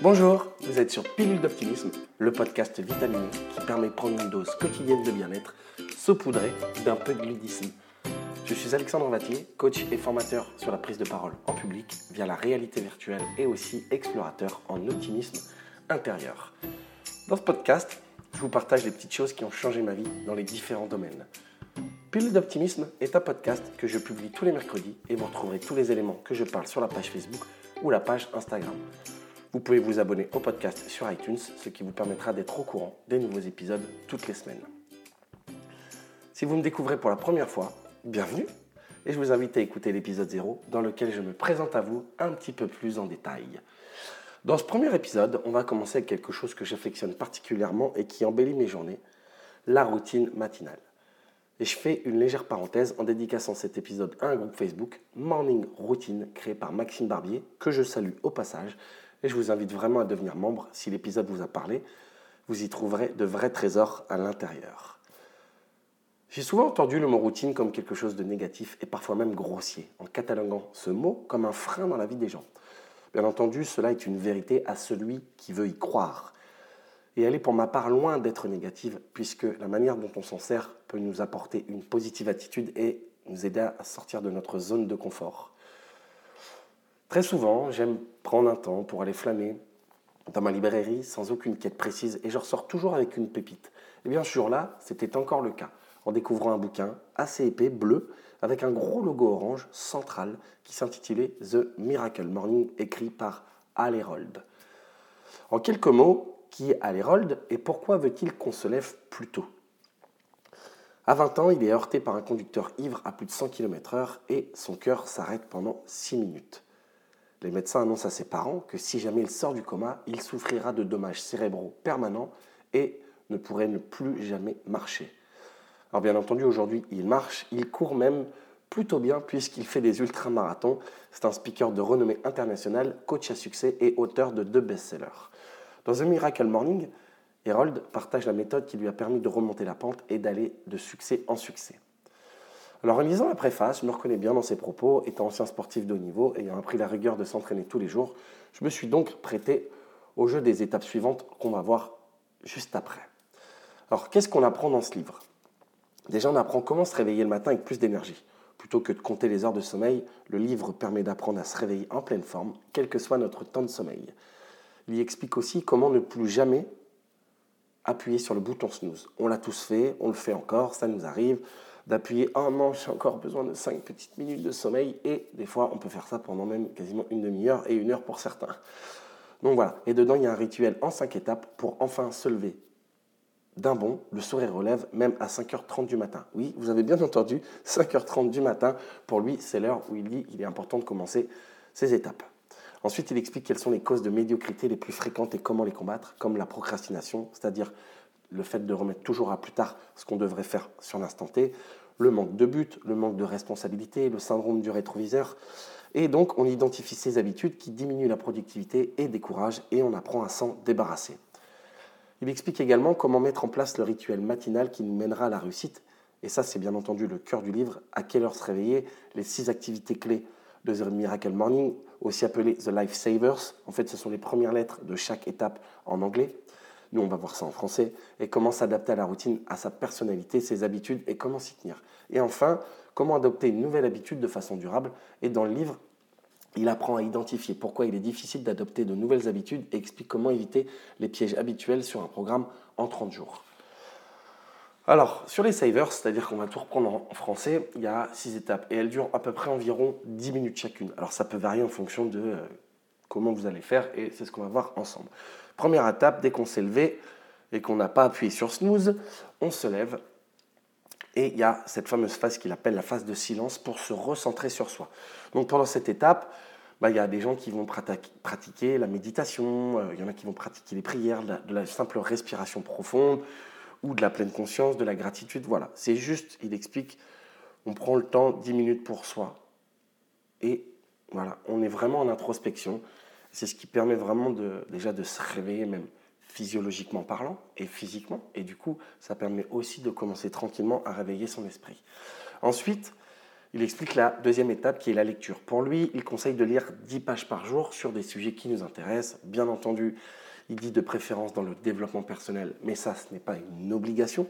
Bonjour, vous êtes sur Pilule d'optimisme, le podcast vitaminé qui permet de prendre une dose quotidienne de bien-être, saupoudrée d'un peu de. Je suis Alexandre Vatier, coach et formateur sur la prise de parole en public via la réalité virtuelle et aussi explorateur en optimisme intérieur. Dans ce podcast, je vous partage les petites choses qui ont changé ma vie dans les différents domaines. Pilule d'optimisme est un podcast que je publie tous les mercredis et vous retrouverez tous les éléments que je parle sur la page Facebook ou la page Instagram. Vous pouvez vous abonner au podcast sur iTunes, ce qui vous permettra d'être au courant des nouveaux épisodes toutes les semaines. Si vous me découvrez pour la première fois, bienvenue et je vous invite à écouter l'épisode 0 dans lequel je me présente à vous un petit peu plus en détail. Dans ce premier épisode, on va commencer avec quelque chose que j'affectionne particulièrement et qui embellit mes journées, la routine matinale. Et je fais une légère parenthèse en dédicaçant cet épisode à un groupe Facebook, Morning Routine, créé par Maxime Barbier, que je salue au passage et je vous invite vraiment à devenir membre si l'épisode vous a parlé. Vous y trouverez de vrais trésors à l'intérieur. J'ai souvent entendu le mot routine comme quelque chose de négatif et parfois même grossier, en cataloguant ce mot comme un frein dans la vie des gens. Bien entendu, cela est une vérité à celui qui veut y croire. Et elle est pour ma part loin d'être négative, puisque la manière dont on s'en sert peut nous apporter une positive attitude et nous aider à sortir de notre zone de confort. Très souvent, j'aime prendre un temps pour aller flâner dans ma librairie sans aucune quête précise et je ressors toujours avec une pépite. Et bien ce jour-là, c'était encore le cas, en découvrant un bouquin assez épais, bleu, avec un gros logo orange central qui s'intitulait The Miracle Morning, écrit par Al Herold. En quelques mots, qui est Al Herold et pourquoi veut-il qu'on se lève plus tôt? À 20 ans, il est heurté par un conducteur ivre à plus de 100 km/h et son cœur s'arrête pendant 6 minutes. Les médecins annoncent à ses parents que si jamais il sort du coma, il souffrira de dommages cérébraux permanents et ne pourrait ne plus jamais marcher. Alors bien entendu, aujourd'hui, il marche, il court même plutôt bien puisqu'il fait des ultramarathons. C'est un speaker de renommée internationale, coach à succès et auteur de deux best-sellers. Dans The Miracle Morning, Harold partage la méthode qui lui a permis de remonter la pente et d'aller de succès en succès. Alors en lisant la préface, je me reconnais bien dans ses propos, étant ancien sportif de haut niveau, ayant appris la rigueur de s'entraîner tous les jours, je me suis donc prêté au jeu des étapes suivantes qu'on va voir juste après. Alors qu'est-ce qu'on apprend dans ce livre? Déjà on apprend comment se réveiller le matin avec plus d'énergie. Plutôt que de compter les heures de sommeil, le livre permet d'apprendre à se réveiller en pleine forme, quel que soit notre temps de sommeil. Il y explique aussi comment ne plus jamais appuyer sur le bouton snooze. On l'a tous fait, on le fait encore, ça nous arrive d'appuyer un non, j'ai encore besoin de 5 petites minutes de sommeil et des fois on peut faire ça pendant même quasiment une demi-heure et une heure pour certains. Donc voilà, et dedans il y a un rituel en 5 étapes pour enfin se lever d'un bond, le sourire relève même à 5h30 du matin. Oui, vous avez bien entendu, 5h30 du matin, pour lui c'est l'heure où il dit il est important de commencer ces étapes. Ensuite, il explique quelles sont les causes de médiocrité les plus fréquentes et comment les combattre, comme la procrastination, c'est-à-dire le fait de remettre toujours à plus tard ce qu'on devrait faire sur l'instant T, le manque de but, le manque de responsabilité, le syndrome du rétroviseur. Et donc, on identifie ces habitudes qui diminuent la productivité et découragent, et on apprend à s'en débarrasser. Il explique également comment mettre en place le rituel matinal qui nous mènera à la réussite. Et ça, c'est bien entendu le cœur du livre. À quelle heure se réveiller? Les six activités clés de The Miracle Morning, aussi appelées The Life Savers. En fait, ce sont les premières lettres de chaque étape en anglais. Nous, on va voir ça en français. Et comment s'adapter à la routine, à sa personnalité, ses habitudes et comment s'y tenir. Et enfin, comment adopter une nouvelle habitude de façon durable. Et dans le livre, il apprend à identifier pourquoi il est difficile d'adopter de nouvelles habitudes et explique comment éviter les pièges habituels sur un programme en 30 jours. Alors, sur les savers, c'est-à-dire qu'on va tout reprendre en français, il y a six étapes et elles durent à peu près environ 10 minutes chacune. Alors, ça peut varier en fonction de euh, comment vous allez faire et c'est ce qu'on va voir ensemble. Première étape, dès qu'on s'est levé et qu'on n'a pas appuyé sur snooze, on se lève et il y a cette fameuse phase qu'il appelle la phase de silence pour se recentrer sur soi. Donc pendant cette étape, bah, il y a des gens qui vont pratiquer la méditation, euh, il y en a qui vont pratiquer les prières, de la, simple respiration profonde ou de la pleine conscience, de la gratitude. Voilà, c'est juste, il explique, on prend le temps 10 minutes pour soi et voilà, on est vraiment en introspection. C'est ce qui permet vraiment de, déjà de se réveiller même physiologiquement parlant et physiquement. Et du coup, ça permet aussi de commencer tranquillement à réveiller son esprit. Ensuite, il explique la deuxième étape qui est la lecture. Pour lui, il conseille de lire 10 pages par jour sur des sujets qui nous intéressent. Bien entendu, il dit de préférence dans le développement personnel, mais ça, ce n'est pas une obligation.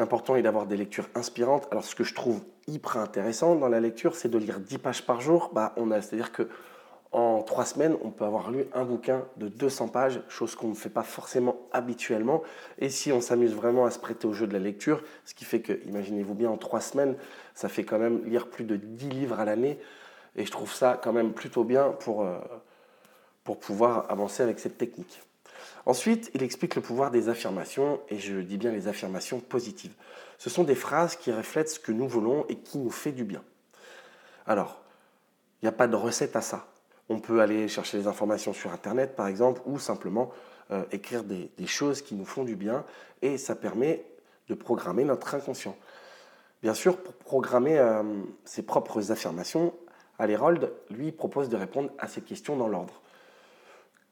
L'important est d'avoir des lectures inspirantes. Alors, ce que je trouve hyper intéressant dans la lecture, c'est de lire 10 pages par jour. Bah, on a, c'est-à-dire que en semaines, on peut avoir lu un bouquin de 200 pages, chose qu'on ne fait pas forcément habituellement. Et si on s'amuse vraiment à se prêter au jeu de la lecture, ce qui fait que, imaginez-vous bien, en trois semaines, ça fait quand même lire plus de 10 livres à l'année. Et je trouve ça quand même plutôt bien pour, euh, pour pouvoir avancer avec cette technique. Ensuite, il explique le pouvoir des affirmations, et je dis bien les affirmations positives. Ce sont des phrases qui reflètent ce que nous voulons et qui nous fait du bien. Alors, il n'y a pas de recette à ça. On peut aller chercher les informations sur Internet, par exemple, ou simplement euh, écrire des, choses qui nous font du bien, et ça permet de programmer notre inconscient. Bien sûr, pour programmer euh, ses propres affirmations, Alerold, lui, propose de répondre à ces questions dans l'ordre.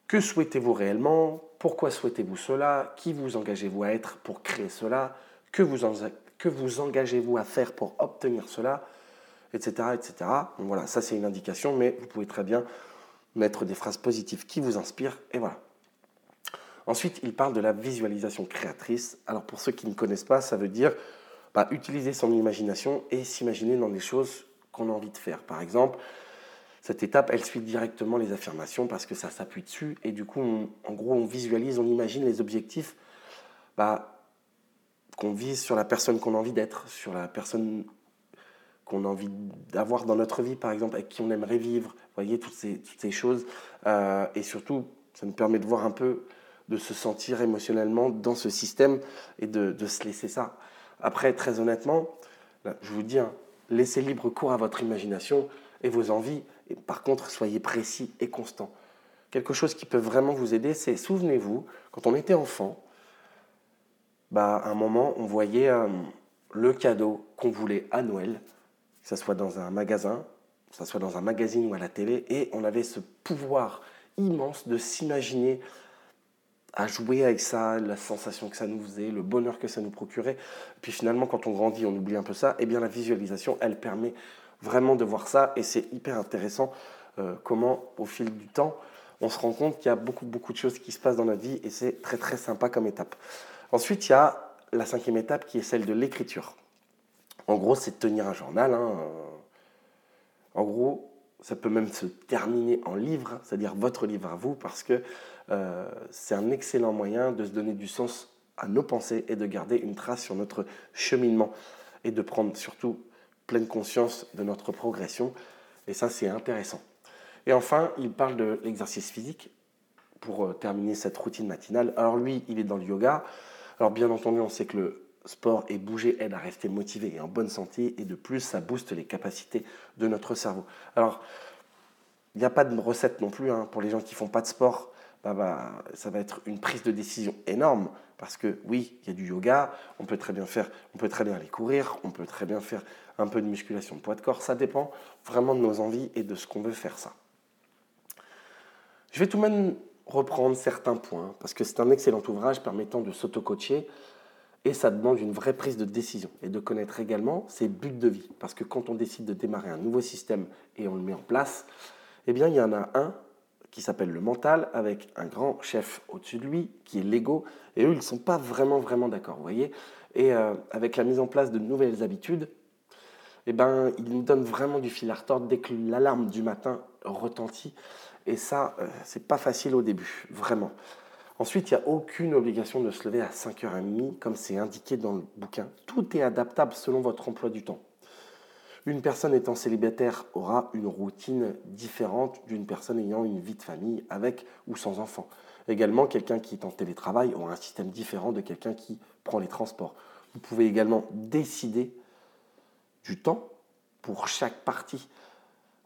Que souhaitez-vous réellement? Pourquoi souhaitez-vous cela? Qui vous engagez-vous à être pour créer cela? Que vous, engagez-vous à faire pour obtenir cela? Etc. etc. voilà, ça c'est une indication, mais vous pouvez très bien mettre des phrases positives qui vous inspirent, et voilà. Ensuite, il parle de la visualisation créatrice. Alors pour ceux qui ne connaissent pas, ça veut dire bah, utiliser son imagination et s'imaginer dans des choses qu'on a envie de faire. Par exemple, cette étape, elle suit directement les affirmations parce que ça s'appuie dessus et du coup, en gros, on visualise, on imagine les objectifs bah, qu'on vise sur la personne qu'on a envie d'être, sur la personne qu'on a envie d'avoir dans notre vie, par exemple, avec qui on aimerait vivre, vous voyez, toutes ces, choses. Euh, et surtout, ça nous permet de voir un peu, de se sentir émotionnellement dans ce système et de, de se laisser ça. Après, très honnêtement, je vous dis, hein, laissez libre cours à votre imagination et vos envies. Et par contre, soyez précis et constant. Quelque chose qui peut vraiment vous aider, c'est, souvenez-vous, quand on était enfant, bah, à un moment, on voyait euh, le cadeau qu'on voulait à Noël que ce soit dans un magasin, que ce soit dans un magazine ou à la télé, et on avait ce pouvoir immense de s'imaginer à jouer avec ça, la sensation que ça nous faisait, le bonheur que ça nous procurait. Puis finalement, quand on grandit, on oublie un peu ça. Et eh bien la visualisation, elle permet vraiment de voir ça, et c'est hyper intéressant euh, comment, au fil du temps, on se rend compte qu'il y a beaucoup, beaucoup de choses qui se passent dans notre vie, et c'est très, très sympa comme étape. Ensuite, il y a la cinquième étape qui est celle de l'écriture. En gros, c'est de tenir un journal. Hein. En gros, ça peut même se terminer en livre, c'est-à-dire votre livre à vous, parce que euh, c'est un excellent moyen de se donner du sens à nos pensées et de garder une trace sur notre cheminement et de prendre surtout pleine conscience de notre progression. Et ça, c'est intéressant. Et enfin, il parle de l'exercice physique pour euh, terminer cette routine matinale. Alors lui, il est dans le yoga. Alors bien entendu, on sait que le sport et bouger aident à rester motivé et en bonne santé, et de plus, ça booste les capacités de notre cerveau. Alors, il n'y a pas de recette non plus hein. pour les gens qui font pas de sport. Ça va être une prise de décision énorme parce que oui, il y a du yoga, on peut très bien faire, on peut très bien aller courir, on peut très bien faire un peu de musculation de poids de corps. Ça dépend vraiment de nos envies et de ce qu'on veut faire ça. Je vais tout de même reprendre certains points parce que c'est un excellent ouvrage permettant de s'auto-coacher et ça demande une vraie prise de décision et de connaître également ses buts de vie. Parce que quand on décide de démarrer un nouveau système et on le met en place, eh bien, il y en a un qui s'appelle le mental, avec un grand chef au-dessus de lui, qui est l'ego. Et eux, ils ne sont pas vraiment, vraiment d'accord, vous voyez. Et euh, avec la mise en place de nouvelles habitudes, eh ben, il nous donne vraiment du fil à retordre dès que l'alarme du matin retentit. Et ça, euh, c'est pas facile au début, vraiment. Ensuite, il n'y a aucune obligation de se lever à 5h30 comme c'est indiqué dans le bouquin. Tout est adaptable selon votre emploi du temps. Une personne étant célibataire aura une routine différente d'une personne ayant une vie de famille avec ou sans enfant. Également, quelqu'un qui est en télétravail aura un système différent de quelqu'un qui prend les transports. Vous pouvez également décider du temps pour chaque partie.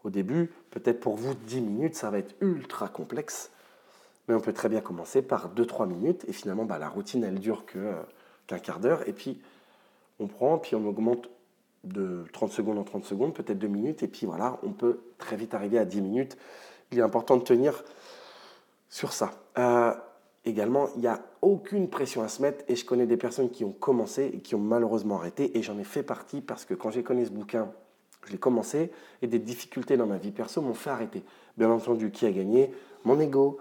Au début, peut-être pour vous 10 minutes, ça va être ultra complexe. Mais on peut très bien commencer par 2-3 minutes et finalement bah, la routine elle dure euh, qu'un quart d'heure et puis on prend, puis on augmente de 30 secondes en 30 secondes, peut-être 2 minutes et puis voilà, on peut très vite arriver à 10 minutes. Il est important de tenir sur ça. Euh, également, il n'y a aucune pression à se mettre et je connais des personnes qui ont commencé et qui ont malheureusement arrêté et j'en ai fait partie parce que quand j'ai connu ce bouquin, je l'ai commencé et des difficultés dans ma vie perso m'ont fait arrêter. Bien entendu, qui a gagné? Mon ego.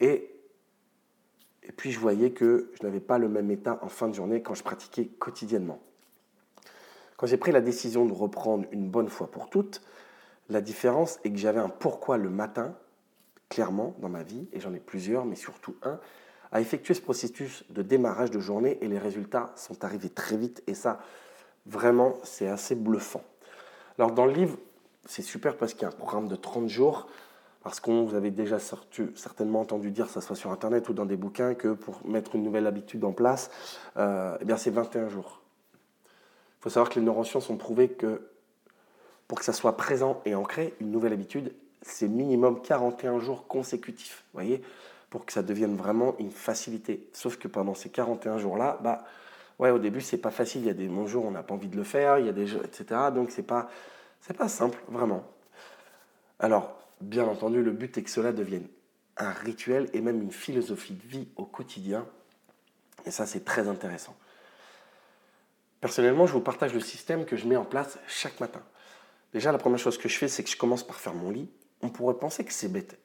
Et, et puis je voyais que je n'avais pas le même état en fin de journée quand je pratiquais quotidiennement. Quand j'ai pris la décision de reprendre une bonne fois pour toutes, la différence est que j'avais un pourquoi le matin clairement dans ma vie, et j'en ai plusieurs, mais surtout un, à effectuer ce processus de démarrage de journée et les résultats sont arrivés très vite et ça, vraiment, c'est assez bluffant. Alors dans le livre, c'est super parce qu'il y a un programme de 30 jours, parce qu'on vous avez déjà certainement entendu dire, ça soit sur Internet ou dans des bouquins, que pour mettre une nouvelle habitude en place, euh, eh bien c'est 21 jours. Il faut savoir que les neurosciences ont prouvé que pour que ça soit présent et ancré, une nouvelle habitude, c'est minimum 41 jours consécutifs, voyez, pour que ça devienne vraiment une facilité. Sauf que pendant ces 41 jours-là, bah, ouais, au début, c'est pas facile. Il y a des bons jours, on n'a pas envie de le faire, il y a des etc. Donc, c'est pas, c'est pas simple, vraiment. Alors, bien entendu, le but est que cela devienne un rituel et même une philosophie de vie au quotidien. Et ça, c'est très intéressant. Personnellement, je vous partage le système que je mets en place chaque matin. Déjà, la première chose que je fais, c'est que je commence par faire mon lit on pourrait penser que c'est bête.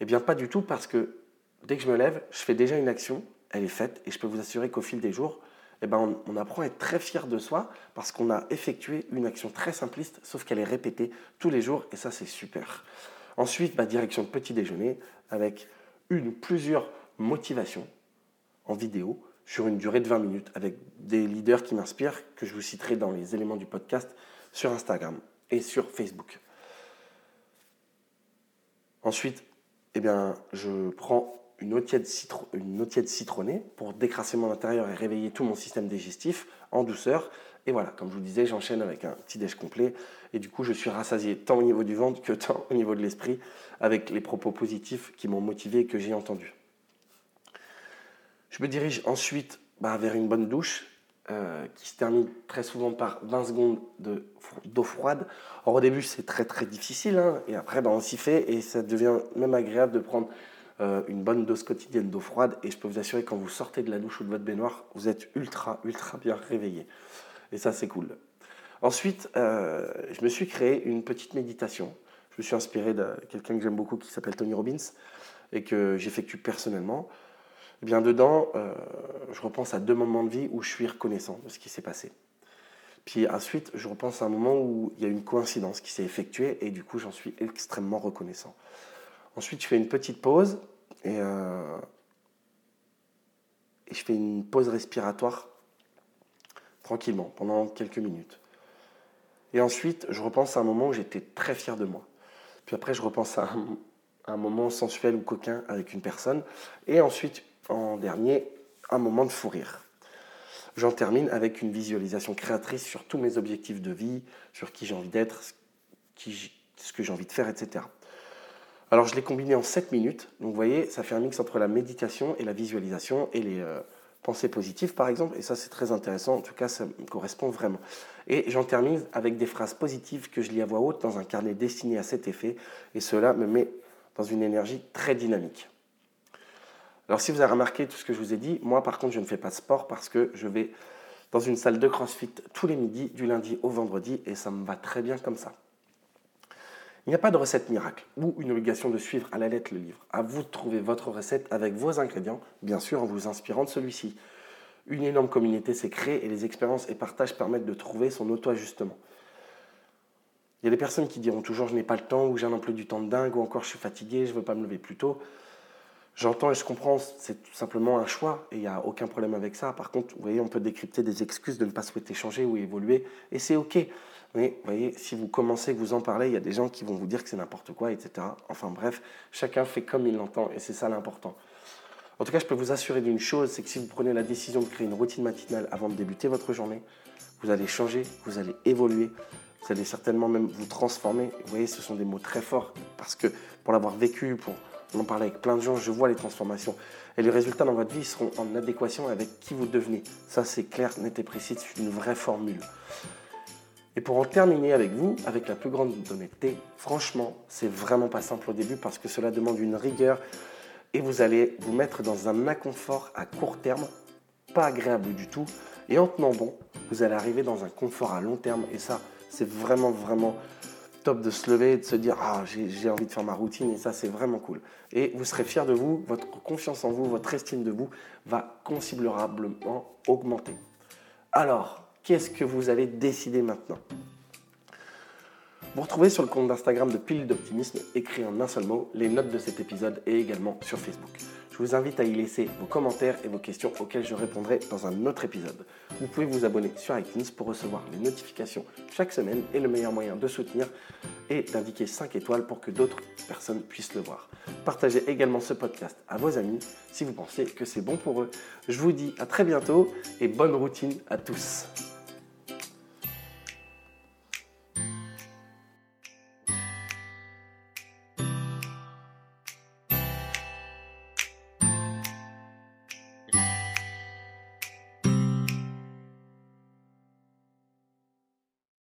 Eh bien, pas du tout, parce que dès que je me lève, je fais déjà une action, elle est faite, et je peux vous assurer qu'au fil des jours, eh ben, on, apprend à être très fier de soi parce qu'on a effectué une action très simpliste, sauf qu'elle est répétée tous les jours, et ça, c'est super. Ensuite, bah, direction petit déjeuner avec une ou plusieurs motivations en vidéo sur une durée de 20 minutes avec des leaders qui m'inspirent, que je vous citerai dans les éléments du podcast sur Instagram et sur Facebook. Ensuite, eh bien, je prends une eau, tiède citronnée pour décrasser mon intérieur et réveiller tout mon système digestif en douceur. Et voilà, comme je vous disais, j'enchaîne avec un petit déj complet. Et du coup, je suis rassasié tant au niveau du ventre que tant au niveau de l'esprit avec les propos positifs qui m'ont motivé et que j'ai entendus. Je me dirige ensuite bah, vers une bonne douche euh, qui se termine très souvent par 20 secondes d'eau froide. Or, au début, c'est très très difficile, hein, et après, ben, on s'y fait, et ça devient même agréable de prendre euh, une bonne dose quotidienne d'eau froide. Et je peux vous assurer, quand vous sortez de la douche ou de votre baignoire, vous êtes ultra, ultra bien réveillé. Et ça, c'est cool. Ensuite, euh, je me suis créé une petite méditation. Je me suis inspiré de quelqu'un que j'aime beaucoup qui s'appelle Tony Robbins et que j'effectue personnellement. Eh bien dedans, euh, je repense à deux moments de vie où je suis reconnaissant de ce qui s'est passé. Puis ensuite, je repense à un moment où il y a une coïncidence qui s'est effectuée et du coup, j'en suis extrêmement reconnaissant. Ensuite, je fais une petite pause et, euh, et je fais une pause respiratoire tranquillement pendant quelques minutes. Et ensuite, je repense à un moment où j'étais très fier de moi. Puis après, je repense à un, un moment sensuel ou coquin avec une personne. Et ensuite, en dernier, un moment de fou rire. J'en termine avec une visualisation créatrice sur tous mes objectifs de vie, sur qui j'ai envie d'être, ce que j'ai envie de faire, etc. Alors je l'ai combiné en 7 minutes. Donc vous voyez, ça fait un mix entre la méditation et la visualisation et les euh, pensées positives par exemple. Et ça c'est très intéressant, en tout cas ça me correspond vraiment. Et j'en termine avec des phrases positives que je lis à voix haute dans un carnet destiné à cet effet. Et cela me met dans une énergie très dynamique. Alors si vous avez remarqué tout ce que je vous ai dit, moi par contre je ne fais pas de sport parce que je vais dans une salle de CrossFit tous les midis, du lundi au vendredi, et ça me va très bien comme ça. Il n'y a pas de recette miracle ou une obligation de suivre à la lettre le livre. À vous de trouver votre recette avec vos ingrédients, bien sûr en vous inspirant de celui-ci. Une énorme communauté s'est créée et les expériences et partages permettent de trouver son auto-ajustement. Il y a des personnes qui diront toujours je n'ai pas le temps ou j'ai un emploi du temps de dingue ou encore je suis fatigué, je ne veux pas me lever plus tôt. J'entends et je comprends, c'est tout simplement un choix et il n'y a aucun problème avec ça. Par contre, vous voyez, on peut décrypter des excuses de ne pas souhaiter changer ou évoluer et c'est OK. Mais vous voyez, si vous commencez, vous en parlez, il y a des gens qui vont vous dire que c'est n'importe quoi, etc. Enfin bref, chacun fait comme il l'entend et c'est ça l'important. En tout cas, je peux vous assurer d'une chose, c'est que si vous prenez la décision de créer une routine matinale avant de débuter votre journée, vous allez changer, vous allez évoluer, vous allez certainement même vous transformer. Vous voyez, ce sont des mots très forts parce que pour l'avoir vécu, pour on en parle avec plein de gens, je vois les transformations. Et les résultats dans votre vie seront en adéquation avec qui vous devenez. Ça, c'est clair, net et précis, c'est une vraie formule. Et pour en terminer avec vous, avec la plus grande honnêteté, franchement, c'est vraiment pas simple au début parce que cela demande une rigueur et vous allez vous mettre dans un inconfort à court terme, pas agréable du tout. Et en tenant bon, vous allez arriver dans un confort à long terme et ça, c'est vraiment, vraiment top de se lever de se dire Ah, j'ai envie de faire ma routine et ça, c'est vraiment cool. Et vous serez fier de vous, votre confiance en vous, votre estime de vous va considérablement augmenter. Alors, qu'est-ce que vous allez décider maintenant? Vous retrouvez sur le compte d'Instagram de Pile d'Optimisme, écrit en un seul mot, les notes de cet épisode et également sur Facebook. Je vous invite à y laisser vos commentaires et vos questions auxquelles je répondrai dans un autre épisode. Vous pouvez vous abonner sur iTunes pour recevoir les notifications chaque semaine et le meilleur moyen de soutenir est d'indiquer 5 étoiles pour que d'autres personnes puissent le voir. Partagez également ce podcast à vos amis si vous pensez que c'est bon pour eux. Je vous dis à très bientôt et bonne routine à tous.